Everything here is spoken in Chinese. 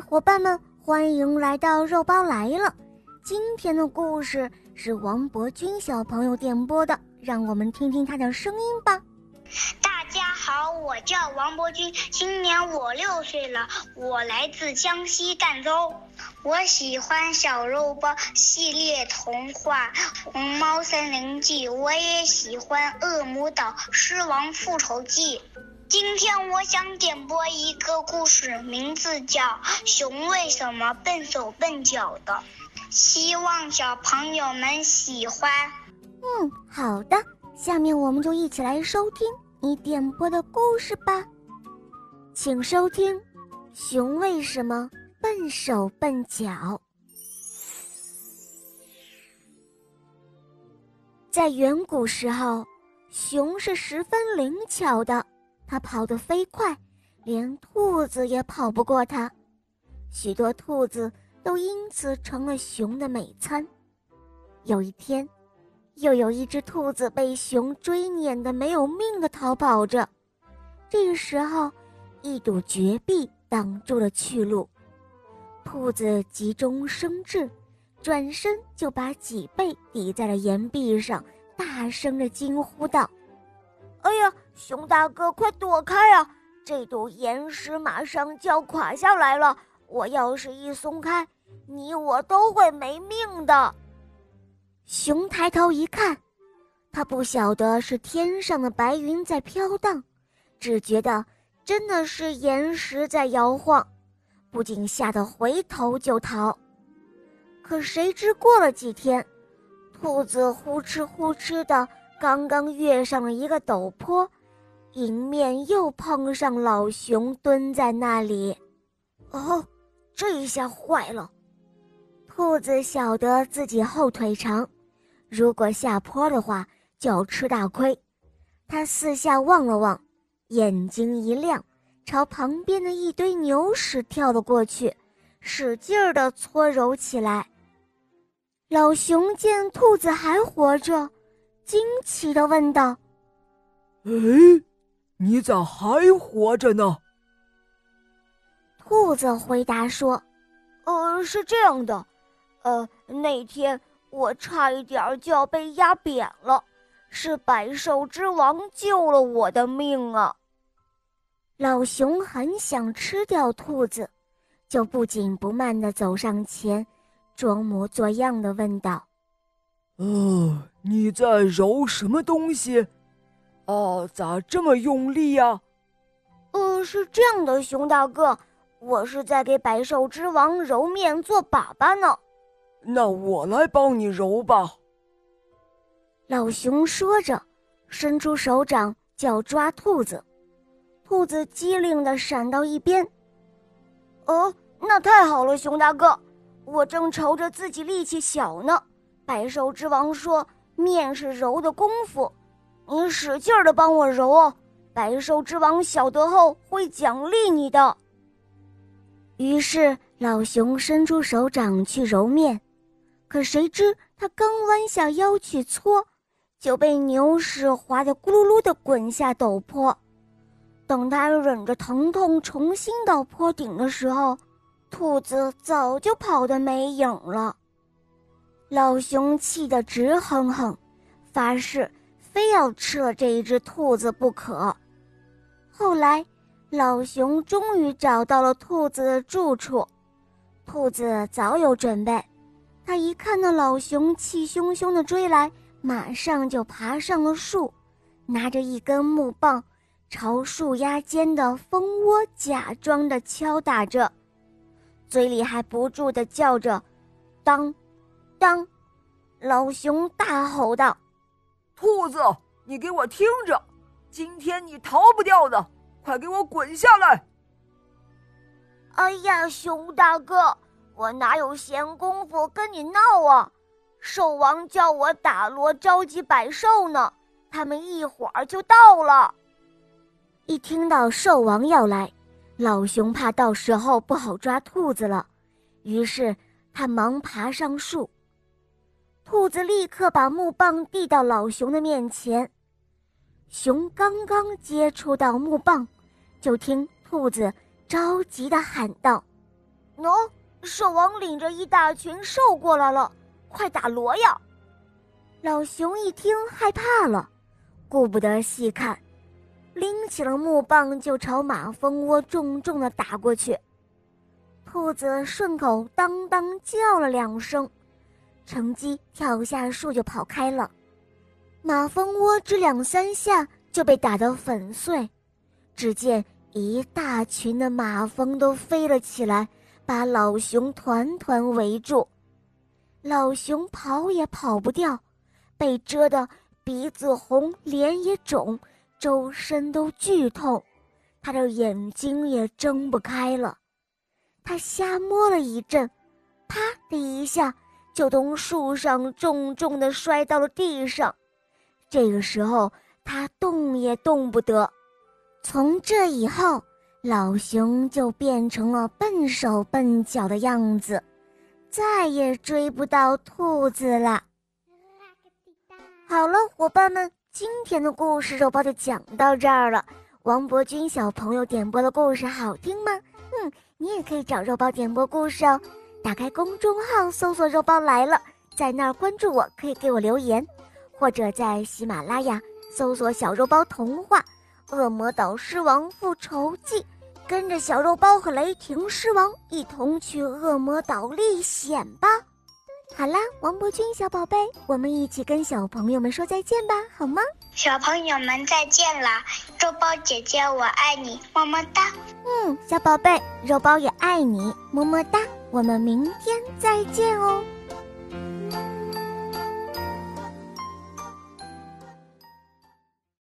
伙伴们，欢迎来到肉包来了。今天的故事是王博君小朋友点播的，让我们听听他的声音吧。大家好，我叫王博君，今年我六岁了，我来自江西赣州。我喜欢小肉包系列童话《红猫森林记》，我也喜欢《恶魔岛狮王复仇记》。今天我想点播一个故事，名字叫《熊为什么笨手笨脚的》，希望小朋友们喜欢。嗯，好的，下面我们就一起来收听你点播的故事吧。请收听《熊为什么笨手笨脚》。在远古时候，熊是十分灵巧的。它跑得飞快，连兔子也跑不过它。许多兔子都因此成了熊的美餐。有一天，又有一只兔子被熊追撵得没有命的逃跑着。这个时候，一堵绝壁挡住了去路。兔子急中生智，转身就把脊背抵在了岩壁上，大声地惊呼道。哎呀，熊大哥，快躲开啊！这堵岩石马上就要垮下来了，我要是一松开，你我都会没命的。熊抬头一看，他不晓得是天上的白云在飘荡，只觉得真的是岩石在摇晃，不禁吓得回头就逃。可谁知过了几天，兔子呼哧呼哧的。刚刚跃上了一个陡坡，迎面又碰上老熊蹲在那里。哦，这一下坏了！兔子晓得自己后腿长，如果下坡的话就要吃大亏。他四下望了望，眼睛一亮，朝旁边的一堆牛屎跳了过去，使劲儿地搓揉起来。老熊见兔子还活着。惊奇的问道：“哎，你咋还活着呢？”兔子回答说：“呃，是这样的，呃，那天我差一点就要被压扁了，是百兽之王救了我的命啊。”老熊很想吃掉兔子，就不紧不慢的走上前，装模作样的问道：“呃。”你在揉什么东西？哦，咋这么用力呀？呃，是这样的，熊大哥，我是在给百兽之王揉面做粑粑呢。那我来帮你揉吧。老熊说着，伸出手掌就要抓兔子，兔子机灵的闪到一边。哦，那太好了，熊大哥，我正愁着自己力气小呢。百兽之王说。面是揉的功夫，你使劲的帮我揉哦！百兽之王晓得后会奖励你的。于是老熊伸出手掌去揉面，可谁知他刚弯下腰去搓，就被牛屎滑得咕噜噜的滚下陡坡。等他忍着疼痛重新到坡顶的时候，兔子早就跑得没影了。老熊气得直哼哼，发誓非要吃了这一只兔子不可。后来，老熊终于找到了兔子的住处。兔子早有准备，他一看到老熊气汹汹地追来，马上就爬上了树，拿着一根木棒，朝树丫间的蜂窝假装的敲打着，嘴里还不住地叫着：“当。”当，老熊大吼道：“兔子，你给我听着！今天你逃不掉的，快给我滚下来！”哎呀，熊大哥，我哪有闲工夫跟你闹啊？兽王叫我打锣召集百兽呢，他们一会儿就到了。一听到兽王要来，老熊怕到时候不好抓兔子了，于是他忙爬上树。兔子立刻把木棒递到老熊的面前，熊刚刚接触到木棒，就听兔子着急的喊道：“喏，兽王领着一大群兽过来了，快打锣呀！老熊一听害怕了，顾不得细看，拎起了木棒就朝马蜂窝重重的打过去。兔子顺口当当叫了两声，乘机跳下树就跑开了。马蜂窝只两三下就被打得粉碎，只见一大群的马蜂都飞了起来，把老熊团团围住。老熊跑也跑不掉，被蛰得鼻子红，脸也肿，周身都剧痛，他的眼睛也睁不开了。他瞎摸了一阵，啪的一下就从树上重重的摔到了地上。这个时候，他动也动不得。从这以后，老熊就变成了笨手笨脚的样子，再也追不到兔子了。好了，伙伴们，今天的故事肉包就讲到这儿了。王博君小朋友点播的故事好听吗？嗯。你也可以找肉包点播故事哦，打开公众号搜索“肉包来了”，在那儿关注我，可以给我留言，或者在喜马拉雅搜索“小肉包童话《恶魔岛狮王复仇记》”，跟着小肉包和雷霆狮王一同去恶魔岛历险吧。好啦，王博君小宝贝，我们一起跟小朋友们说再见吧，好吗？小朋友们再见啦！肉包姐姐我爱你，么么哒。嗯，小宝贝，肉包也爱你，么么哒。我们明天再见哦。